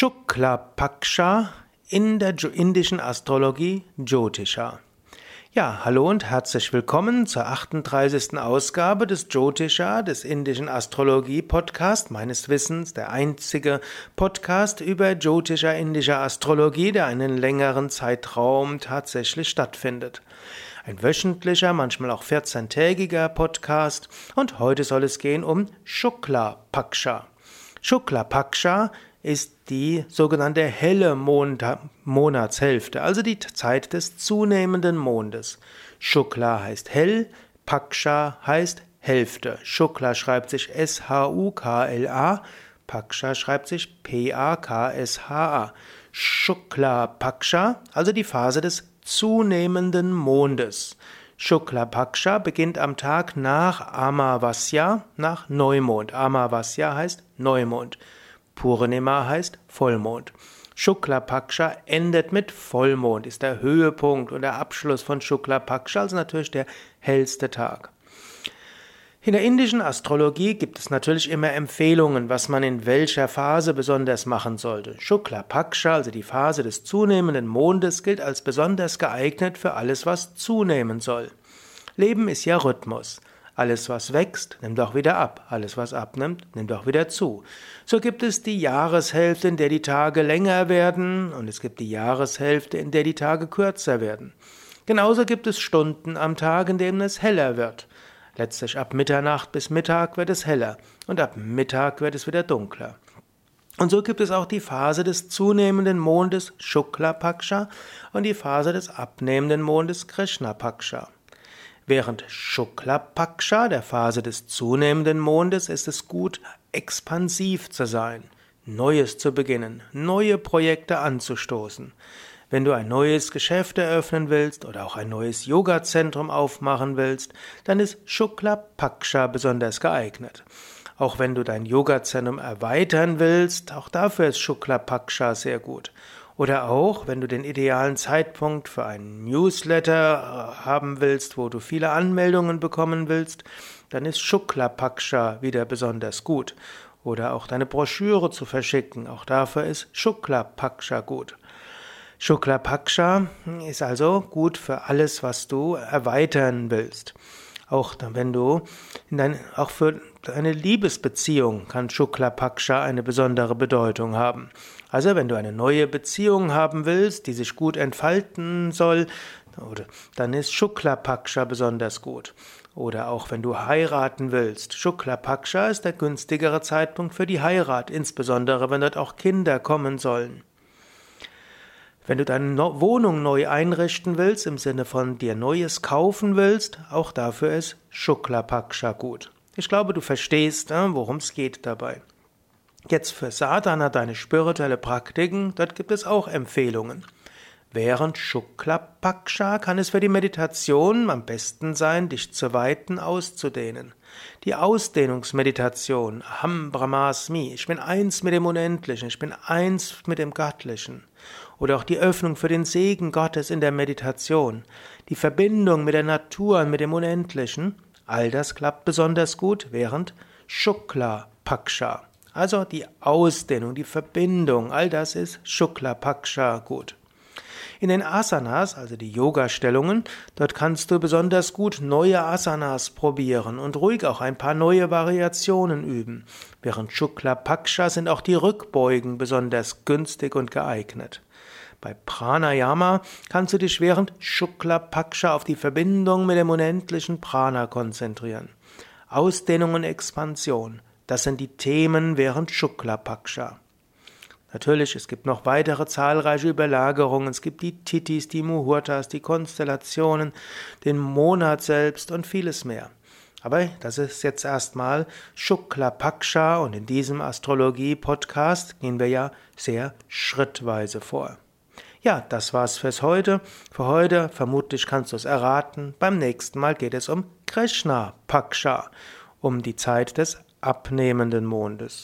Shukla Paksha in der indischen Astrologie Jyotisha. Ja, hallo und herzlich willkommen zur 38. Ausgabe des Jyotisha, des indischen Astrologie Podcast, meines Wissens der einzige Podcast über Jyotisha indischer Astrologie, der einen längeren Zeitraum tatsächlich stattfindet. Ein wöchentlicher, manchmal auch 14-tägiger Podcast und heute soll es gehen um Shukla Paksha. Shukla Paksha ist die sogenannte helle Mond Monatshälfte, also die Zeit des zunehmenden Mondes. Shukla heißt hell, Paksha heißt Hälfte. Shukla schreibt sich S-H-U-K-L-A, Paksha schreibt sich P-A-K-S-H-A. Shukla Paksha, also die Phase des zunehmenden Mondes. Shukla Paksha beginnt am Tag nach Amavasya, nach Neumond. Amavasya heißt Neumond. Purnima heißt Vollmond. Shukla Paksha endet mit Vollmond, ist der Höhepunkt und der Abschluss von Shukla Paksha, also natürlich der hellste Tag. In der indischen Astrologie gibt es natürlich immer Empfehlungen, was man in welcher Phase besonders machen sollte. Shukla Paksha, also die Phase des zunehmenden Mondes, gilt als besonders geeignet für alles, was zunehmen soll. Leben ist ja Rhythmus. Alles, was wächst, nimmt auch wieder ab. Alles, was abnimmt, nimmt auch wieder zu. So gibt es die Jahreshälfte, in der die Tage länger werden, und es gibt die Jahreshälfte, in der die Tage kürzer werden. Genauso gibt es Stunden am Tag, in denen es heller wird. Letztlich ab Mitternacht bis Mittag wird es heller, und ab Mittag wird es wieder dunkler. Und so gibt es auch die Phase des zunehmenden Mondes Shukla Paksha und die Phase des abnehmenden Mondes Krishna Paksha. Während Shukla Paksha, der Phase des zunehmenden Mondes, ist es gut, expansiv zu sein, Neues zu beginnen, neue Projekte anzustoßen. Wenn du ein neues Geschäft eröffnen willst oder auch ein neues Yoga-Zentrum aufmachen willst, dann ist Shukla Paksha besonders geeignet. Auch wenn du dein Yoga-Zentrum erweitern willst, auch dafür ist Shukla Paksha sehr gut. Oder auch, wenn du den idealen Zeitpunkt für einen Newsletter äh, haben willst, wo du viele Anmeldungen bekommen willst, dann ist Shukla Paksha wieder besonders gut. Oder auch deine Broschüre zu verschicken, auch dafür ist Shukla Paksha gut. Shukla Paksha ist also gut für alles, was du erweitern willst. Auch wenn du in dein, auch für deine Liebesbeziehung kann Shukla Paksha eine besondere Bedeutung haben. Also wenn du eine neue Beziehung haben willst, die sich gut entfalten soll, dann ist Shukla Paksha besonders gut. Oder auch wenn du heiraten willst. Shukla Paksha ist der günstigere Zeitpunkt für die Heirat, insbesondere wenn dort auch Kinder kommen sollen. Wenn du deine Wohnung neu einrichten willst, im Sinne von dir Neues kaufen willst, auch dafür ist Shukla Paksha gut. Ich glaube, du verstehst, äh, worum es geht dabei. Jetzt für Sadhana, deine spirituelle Praktiken, dort gibt es auch Empfehlungen. Während Shukla Paksha kann es für die Meditation am besten sein, dich zu weiten auszudehnen. Die Ausdehnungsmeditation, Ham Brahmasmi, ich bin eins mit dem Unendlichen, ich bin eins mit dem Göttlichen. Oder auch die Öffnung für den Segen Gottes in der Meditation, die Verbindung mit der Natur und mit dem Unendlichen, all das klappt besonders gut während Shukla Paksha. Also die Ausdehnung, die Verbindung, all das ist Shukla Paksha gut. In den Asanas, also die Yoga-Stellungen, dort kannst du besonders gut neue Asanas probieren und ruhig auch ein paar neue Variationen üben. Während Shukla Paksha sind auch die Rückbeugen besonders günstig und geeignet. Bei Pranayama kannst du dich während Shukla Paksha auf die Verbindung mit dem unendlichen Prana konzentrieren. Ausdehnung und Expansion. Das sind die Themen während Shukla Paksha. Natürlich, es gibt noch weitere zahlreiche Überlagerungen. Es gibt die Titis, die Muhurtas, die Konstellationen, den Monat selbst und vieles mehr. Aber das ist jetzt erstmal Shukla Paksha und in diesem Astrologie-Podcast gehen wir ja sehr schrittweise vor. Ja, das war's fürs heute. Für heute, vermutlich kannst du es erraten, beim nächsten Mal geht es um Krishna Paksha, um die Zeit des abnehmenden Mondes.